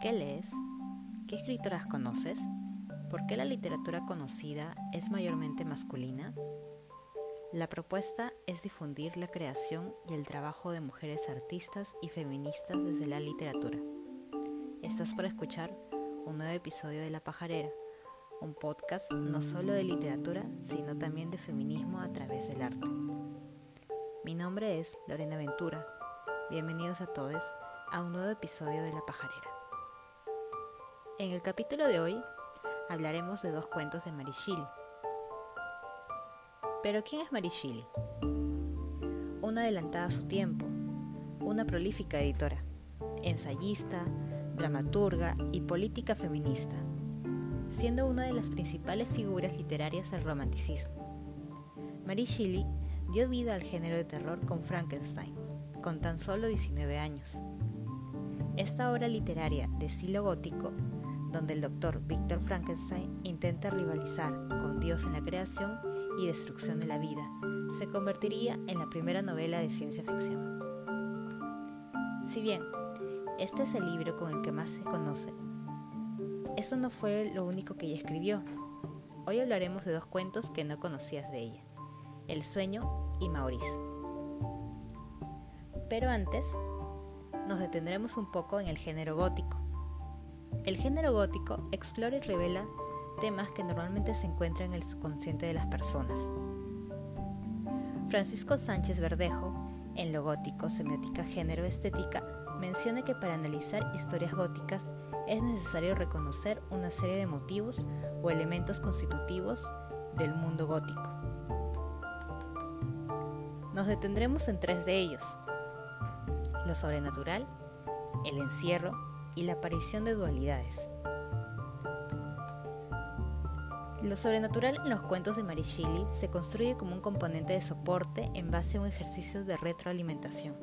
¿Qué lees? ¿Qué escritoras conoces? ¿Por qué la literatura conocida es mayormente masculina? La propuesta es difundir la creación y el trabajo de mujeres artistas y feministas desde la literatura. Estás por escuchar un nuevo episodio de La Pajarera, un podcast no solo de literatura, sino también de feminismo a través del arte. Mi nombre es Lorena Ventura. Bienvenidos a todos a un nuevo episodio de La Pajarera. En el capítulo de hoy hablaremos de dos cuentos de Mary Shelley. Pero ¿quién es Mary Shelley? Una adelantada a su tiempo, una prolífica editora, ensayista, dramaturga y política feminista, siendo una de las principales figuras literarias del romanticismo. Mary Shelley dio vida al género de terror con Frankenstein, con tan solo 19 años. Esta obra literaria de estilo gótico donde el doctor Víctor Frankenstein intenta rivalizar con Dios en la creación y destrucción de la vida, se convertiría en la primera novela de ciencia ficción. Si bien este es el libro con el que más se conoce, eso no fue lo único que ella escribió. Hoy hablaremos de dos cuentos que no conocías de ella, El sueño y Maurice. Pero antes, nos detendremos un poco en el género gótico el género gótico explora y revela temas que normalmente se encuentran en el subconsciente de las personas. Francisco Sánchez Verdejo, en Lo gótico, semiótica, género, estética, menciona que para analizar historias góticas es necesario reconocer una serie de motivos o elementos constitutivos del mundo gótico. Nos detendremos en tres de ellos, lo sobrenatural, el encierro y la aparición de dualidades. Lo sobrenatural en los cuentos de Mary se construye como un componente de soporte en base a un ejercicio de retroalimentación,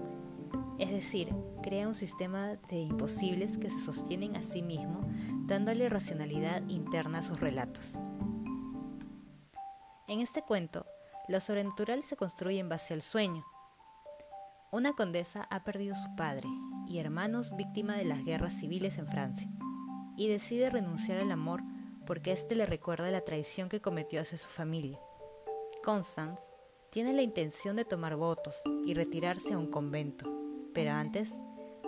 es decir, crea un sistema de imposibles que se sostienen a sí mismo, dándole racionalidad interna a sus relatos. En este cuento, lo sobrenatural se construye en base al sueño. Una condesa ha perdido su padre y hermanos víctima de las guerras civiles en Francia, y decide renunciar al amor porque éste le recuerda la traición que cometió hacia su familia. Constance tiene la intención de tomar votos y retirarse a un convento, pero antes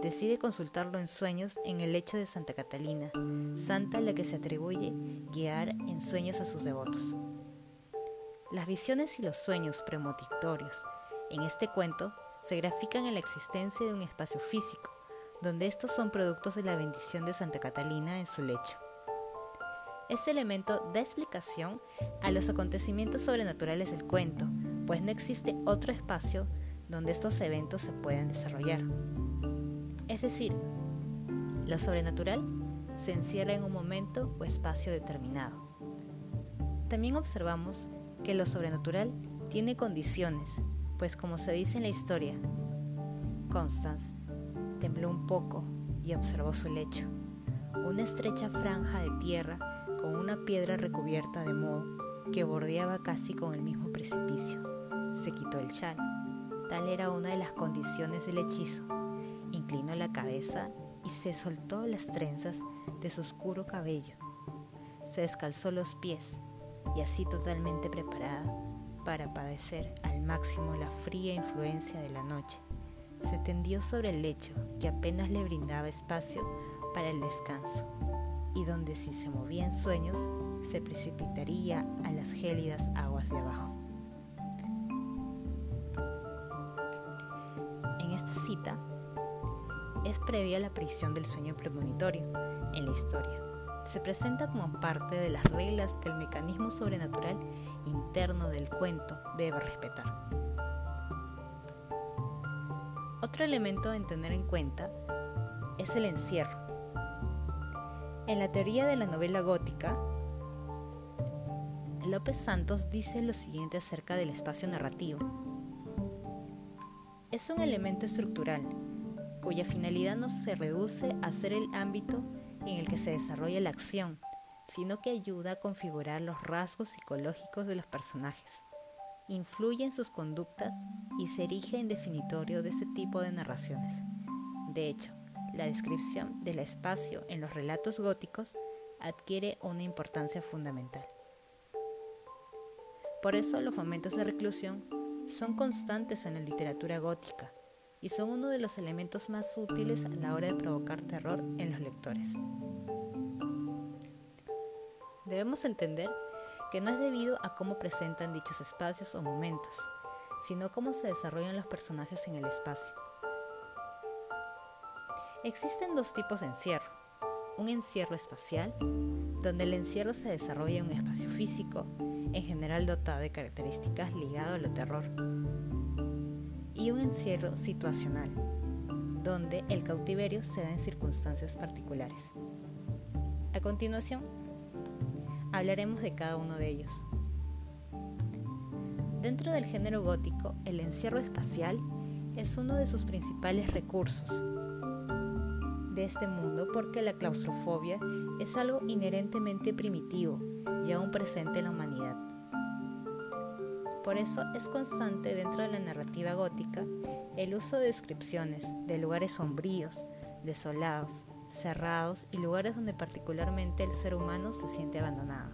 decide consultarlo en sueños en el lecho de Santa Catalina, santa a la que se atribuye guiar en sueños a sus devotos. Las visiones y los sueños premonitorios en este cuento se grafican en la existencia de un espacio físico, donde estos son productos de la bendición de Santa Catalina en su lecho. Este elemento da explicación a los acontecimientos sobrenaturales del cuento, pues no existe otro espacio donde estos eventos se puedan desarrollar. Es decir, lo sobrenatural se encierra en un momento o espacio determinado. También observamos que lo sobrenatural tiene condiciones pues como se dice en la historia, Constance tembló un poco y observó su lecho, una estrecha franja de tierra con una piedra recubierta de moho que bordeaba casi con el mismo precipicio. Se quitó el chal. Tal era una de las condiciones del hechizo. Inclinó la cabeza y se soltó las trenzas de su oscuro cabello. Se descalzó los pies y así totalmente preparada para padecer al máximo la fría influencia de la noche. Se tendió sobre el lecho que apenas le brindaba espacio para el descanso y donde si se movía en sueños se precipitaría a las gélidas aguas de abajo. En esta cita es previa la aparición del sueño premonitorio en la historia se presenta como parte de las reglas que el mecanismo sobrenatural interno del cuento debe respetar. Otro elemento a tener en cuenta es el encierro. En la teoría de la novela gótica, López Santos dice lo siguiente acerca del espacio narrativo. Es un elemento estructural cuya finalidad no se reduce a ser el ámbito en el que se desarrolla la acción, sino que ayuda a configurar los rasgos psicológicos de los personajes, influye en sus conductas y se erige en definitorio de ese tipo de narraciones. De hecho, la descripción del espacio en los relatos góticos adquiere una importancia fundamental. Por eso los momentos de reclusión son constantes en la literatura gótica y son uno de los elementos más útiles a la hora de provocar terror en los lectores. Debemos entender que no es debido a cómo presentan dichos espacios o momentos, sino cómo se desarrollan los personajes en el espacio. Existen dos tipos de encierro. Un encierro espacial, donde el encierro se desarrolla en un espacio físico, en general dotado de características ligado a lo terror. Y un encierro situacional, donde el cautiverio se da en circunstancias particulares. A continuación, hablaremos de cada uno de ellos. Dentro del género gótico, el encierro espacial es uno de sus principales recursos de este mundo porque la claustrofobia es algo inherentemente primitivo y aún presente en la humanidad. Por eso es constante dentro de la narrativa gótica el uso de descripciones de lugares sombríos, desolados, cerrados y lugares donde particularmente el ser humano se siente abandonado.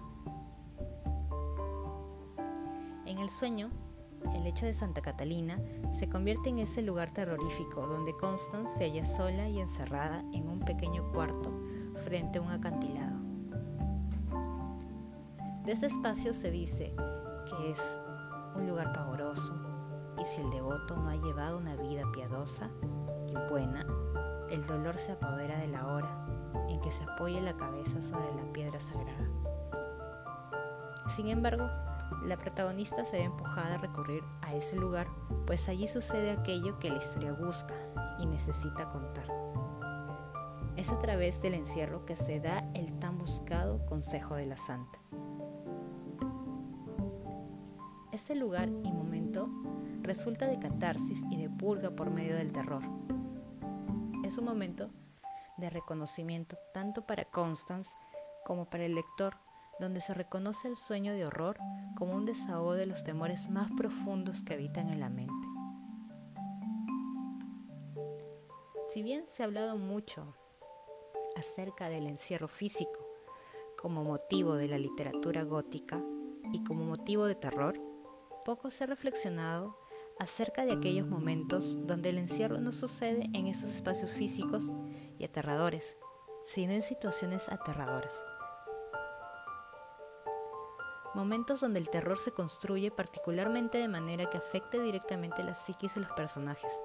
En el sueño, el hecho de Santa Catalina se convierte en ese lugar terrorífico donde Constance se halla sola y encerrada en un pequeño cuarto frente a un acantilado. De este espacio se dice que es un lugar pavoroso y si el devoto no ha llevado una vida piadosa y buena, el dolor se apodera de la hora en que se apoye la cabeza sobre la piedra sagrada. Sin embargo, la protagonista se ve empujada a recurrir a ese lugar, pues allí sucede aquello que la historia busca y necesita contar. Es a través del encierro que se da el tan buscado consejo de la santa. Ese lugar y momento resulta de catarsis y de purga por medio del terror. Un momento de reconocimiento tanto para Constance como para el lector donde se reconoce el sueño de horror como un desahogo de los temores más profundos que habitan en la mente. Si bien se ha hablado mucho acerca del encierro físico como motivo de la literatura gótica y como motivo de terror, poco se ha reflexionado acerca de aquellos momentos donde el encierro no sucede en esos espacios físicos y aterradores, sino en situaciones aterradoras momentos donde el terror se construye particularmente de manera que afecte directamente la psiquis de los personajes.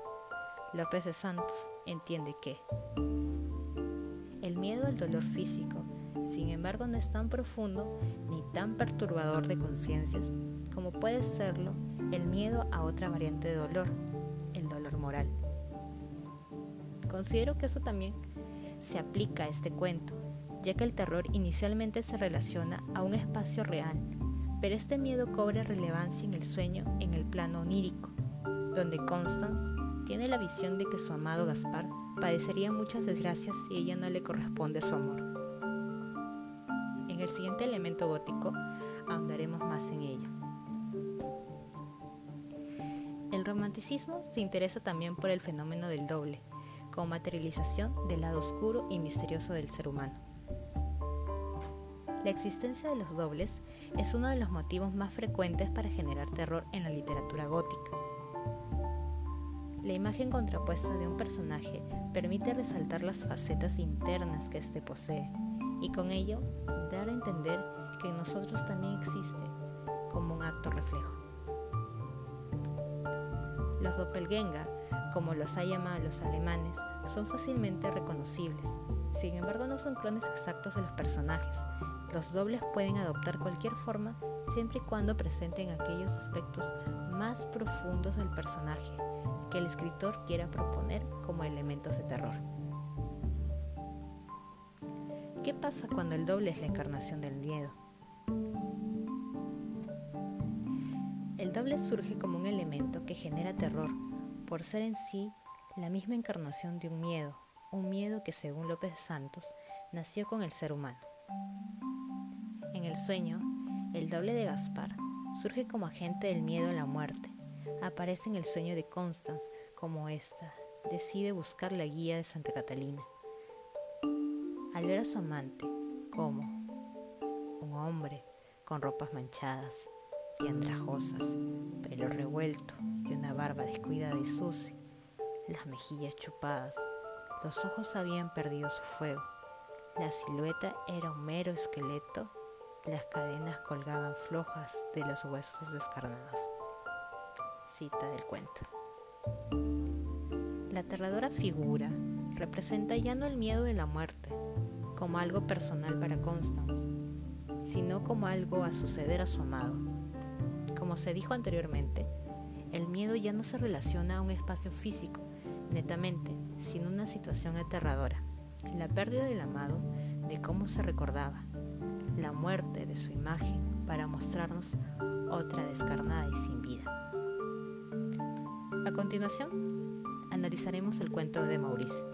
López de Santos entiende que el miedo al dolor físico, sin embargo, no es tan profundo ni tan perturbador de conciencias como puede serlo el miedo a otra variante de dolor, el dolor moral. Considero que eso también se aplica a este cuento, ya que el terror inicialmente se relaciona a un espacio real pero este miedo cobra relevancia en el sueño en el plano onírico, donde Constance tiene la visión de que su amado Gaspar padecería muchas desgracias si ella no le corresponde su amor. En el siguiente elemento gótico ahondaremos más en ello. Romanticismo se interesa también por el fenómeno del doble, como materialización del lado oscuro y misterioso del ser humano. La existencia de los dobles es uno de los motivos más frecuentes para generar terror en la literatura gótica. La imagen contrapuesta de un personaje permite resaltar las facetas internas que éste posee y con ello dar a entender que en nosotros también existe como un acto reflejo. Los doppelganger, como los ha llamado los alemanes, son fácilmente reconocibles. Sin embargo, no son clones exactos de los personajes los dobles pueden adoptar cualquier forma siempre y cuando presenten aquellos aspectos más profundos del personaje que el escritor quiera proponer como elementos de terror. ¿Qué pasa cuando el doble es la encarnación del miedo? El doble surge como un elemento que genera terror por ser en sí la misma encarnación de un miedo, un miedo que según López Santos nació con el ser humano. En el sueño, el doble de Gaspar surge como agente del miedo a la muerte. Aparece en el sueño de Constance como esta, decide buscar la guía de Santa Catalina. Al ver a su amante como un hombre con ropas manchadas y andrajosas, pelo revuelto y una barba descuidada y sucia, las mejillas chupadas, los ojos habían perdido su fuego, la silueta era un mero esqueleto, las cadenas colgaban flojas de los huesos descarnados. Cita del cuento. La aterradora figura representa ya no el miedo de la muerte, como algo personal para Constance, sino como algo a suceder a su amado. Como se dijo anteriormente, el miedo ya no se relaciona a un espacio físico, netamente, sino una situación aterradora, la pérdida del amado, de cómo se recordaba, la muerte de su imagen para mostrarnos otra descarnada y sin vida. A continuación, analizaremos el cuento de Maurice.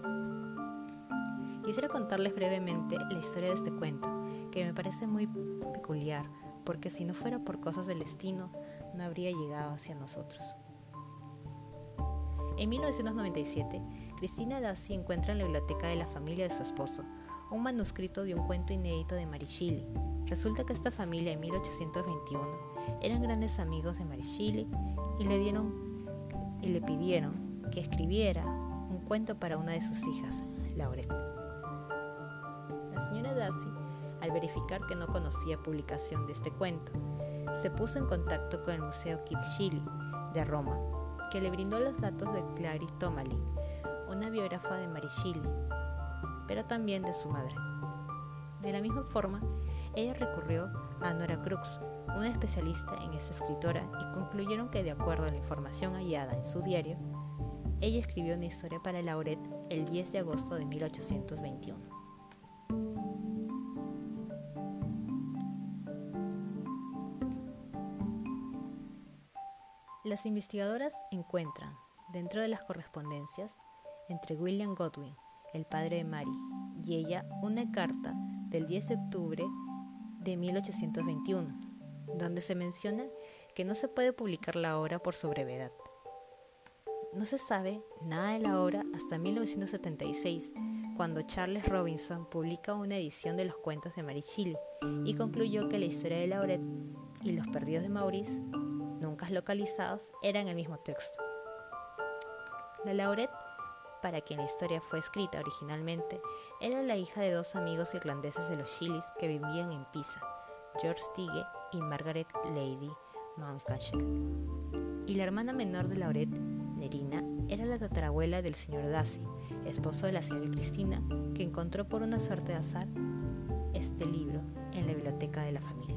Quisiera contarles brevemente la historia de este cuento, que me parece muy peculiar, porque si no fuera por cosas del destino, no habría llegado hacia nosotros. En 1997, Cristina Dassi encuentra en la biblioteca de la familia de su esposo un manuscrito de un cuento inédito de Marichili. Resulta que esta familia en 1821 eran grandes amigos de Marichili y le dieron y le pidieron que escribiera un cuento para una de sus hijas, Laurette. La señora Dassi, al verificar que no conocía publicación de este cuento, se puso en contacto con el Museo Kitschili de Roma, que le brindó los datos de Clary Tomalin, una biógrafa de Marichili, pero también de su madre. De la misma forma, ella recurrió a Nora Crux, una especialista en esta escritora, y concluyeron que de acuerdo a la información hallada en su diario, ella escribió una historia para Lauret el 10 de agosto de 1821. Las investigadoras encuentran, dentro de las correspondencias, entre William Godwin, el padre de Mary, y ella, una carta del 10 de octubre de 1821, donde se menciona que no se puede publicar la obra por su brevedad. No se sabe nada de la obra hasta 1976, cuando Charles Robinson publica una edición de los cuentos de Mary Shelley y concluyó que la historia de Lauret y los perdidos de Maurice, nunca localizados, eran el mismo texto. La Lauret, para quien la historia fue escrita originalmente, era la hija de dos amigos irlandeses de los Shilleys que vivían en Pisa, George Tige y Margaret Lady Mountcastle. Y la hermana menor de Lauret, Nerina, era la tatarabuela del señor Darcy, esposo de la señora Cristina, que encontró por una suerte de azar este libro en la biblioteca de la familia.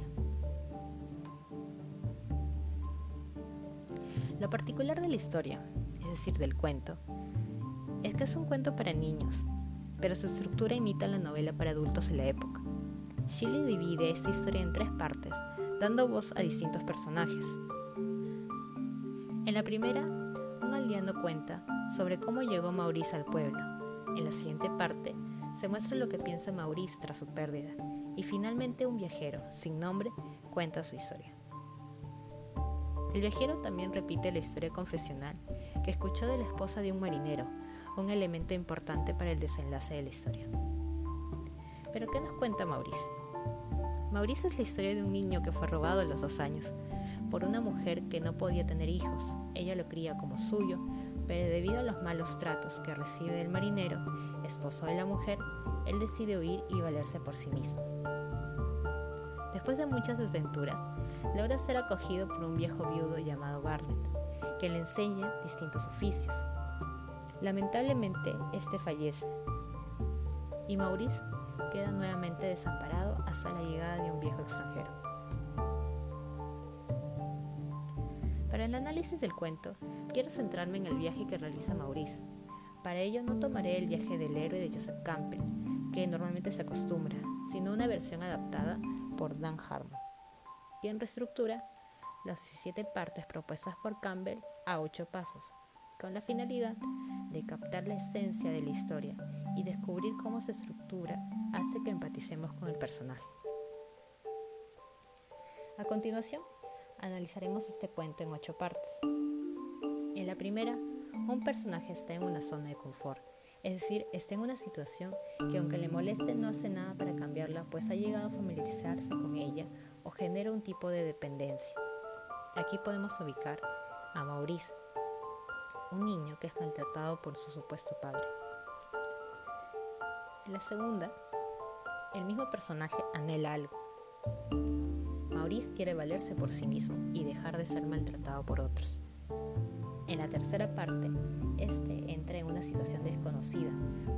Lo particular de la historia, es decir, del cuento, es que es un cuento para niños, pero su estructura imita la novela para adultos de la época. Shelley divide esta historia en tres partes, dando voz a distintos personajes. En la primera, un aldeano cuenta sobre cómo llegó Maurice al pueblo. En la siguiente parte, se muestra lo que piensa Maurice tras su pérdida. Y finalmente un viajero, sin nombre, cuenta su historia. El viajero también repite la historia confesional que escuchó de la esposa de un marinero, un elemento importante para el desenlace de la historia. Pero ¿qué nos cuenta Maurice? Maurice es la historia de un niño que fue robado a los dos años por una mujer que no podía tener hijos. Ella lo cría como suyo, pero debido a los malos tratos que recibe del marinero, esposo de la mujer, él decide huir y valerse por sí mismo. Después de muchas desventuras, logra ser acogido por un viejo viudo llamado Bartlett, que le enseña distintos oficios. Lamentablemente, este fallece y Maurice queda nuevamente desamparado hasta la llegada de un viejo extranjero. Para el análisis del cuento, quiero centrarme en el viaje que realiza Maurice. Para ello no tomaré el viaje del héroe de Joseph Campbell, que normalmente se acostumbra, sino una versión adaptada por Dan Harmon, quien reestructura las 17 partes propuestas por Campbell a 8 pasos, con la finalidad de captar la esencia de la historia y descubrir cómo se estructura hace que empaticemos con el personaje. A continuación, analizaremos este cuento en ocho partes. En la primera, un personaje está en una zona de confort, es decir, está en una situación que aunque le moleste no hace nada para cambiarla, pues ha llegado a familiarizarse con ella o genera un tipo de dependencia. Aquí podemos ubicar a Maurice, un niño que es maltratado por su supuesto padre. En la segunda, el mismo personaje anhela algo. Maurice quiere valerse por sí mismo y dejar de ser maltratado por otros. En la tercera parte, este entra en una situación desconocida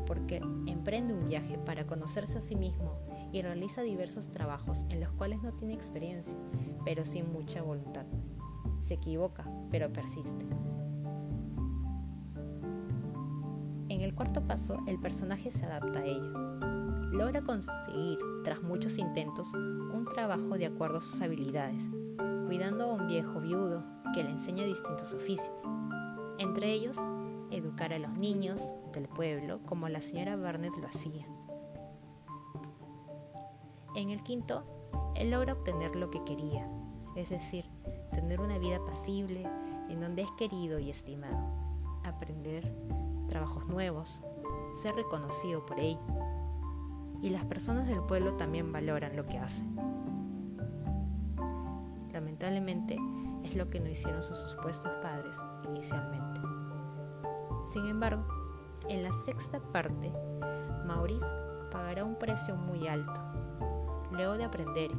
porque emprende un viaje para conocerse a sí mismo y realiza diversos trabajos en los cuales no tiene experiencia, pero sin mucha voluntad. Se equivoca, pero persiste. En el cuarto paso, el personaje se adapta a ello. Logra conseguir, tras muchos intentos, un trabajo de acuerdo a sus habilidades, cuidando a un viejo viudo que le enseña distintos oficios. Entre ellos, educar a los niños del pueblo como la señora Barnett lo hacía. En el quinto, él logra obtener lo que quería, es decir, tener una vida pasible en donde es querido y estimado, aprender trabajos nuevos, ser reconocido por ello. Y las personas del pueblo también valoran lo que hace. Lamentablemente, es lo que no hicieron sus supuestos padres inicialmente. Sin embargo, en la sexta parte, Maurice pagará un precio muy alto. Luego de aprender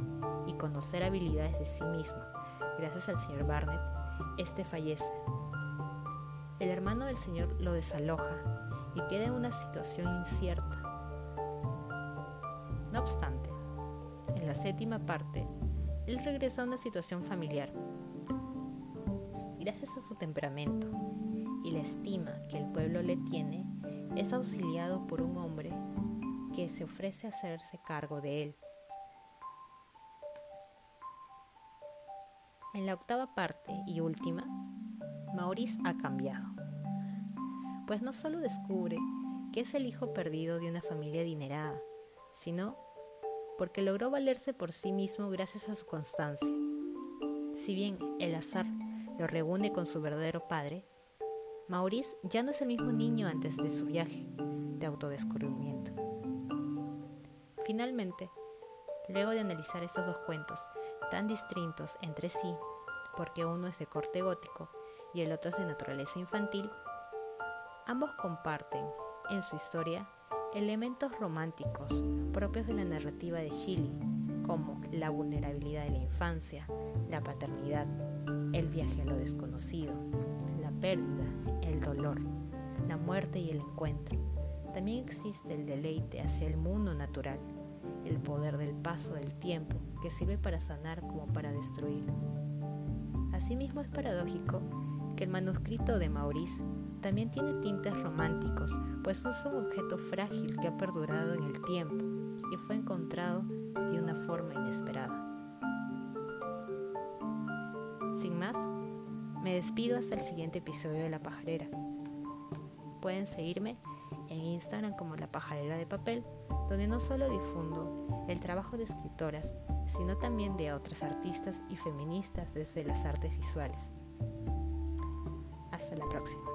y conocer habilidades de sí mismo, gracias al señor Barnett, este fallece. El hermano del señor lo desaloja y queda en una situación incierta. Séptima parte, él regresa a una situación familiar gracias a su temperamento y la estima que el pueblo le tiene, es auxiliado por un hombre que se ofrece a hacerse cargo de él. En la octava parte y última, Maurice ha cambiado, pues no solo descubre que es el hijo perdido de una familia adinerada, sino porque logró valerse por sí mismo gracias a su constancia. Si bien el azar lo reúne con su verdadero padre, Maurice ya no es el mismo niño antes de su viaje de autodescubrimiento. Finalmente, luego de analizar estos dos cuentos tan distintos entre sí, porque uno es de corte gótico y el otro es de naturaleza infantil, ambos comparten en su historia elementos románticos propios de la narrativa de Chile, como la vulnerabilidad de la infancia, la paternidad, el viaje a lo desconocido, la pérdida, el dolor, la muerte y el encuentro. También existe el deleite hacia el mundo natural, el poder del paso del tiempo que sirve para sanar como para destruir. Asimismo es paradójico que el manuscrito de Maurice también tiene tintes románticos, pues es un objeto frágil que ha perdurado en el tiempo y fue encontrado de una forma inesperada. Sin más, me despido hasta el siguiente episodio de La Pajarera. Pueden seguirme en Instagram como La Pajarera de Papel, donde no solo difundo el trabajo de escritoras, sino también de otras artistas y feministas desde las artes visuales. La próxima.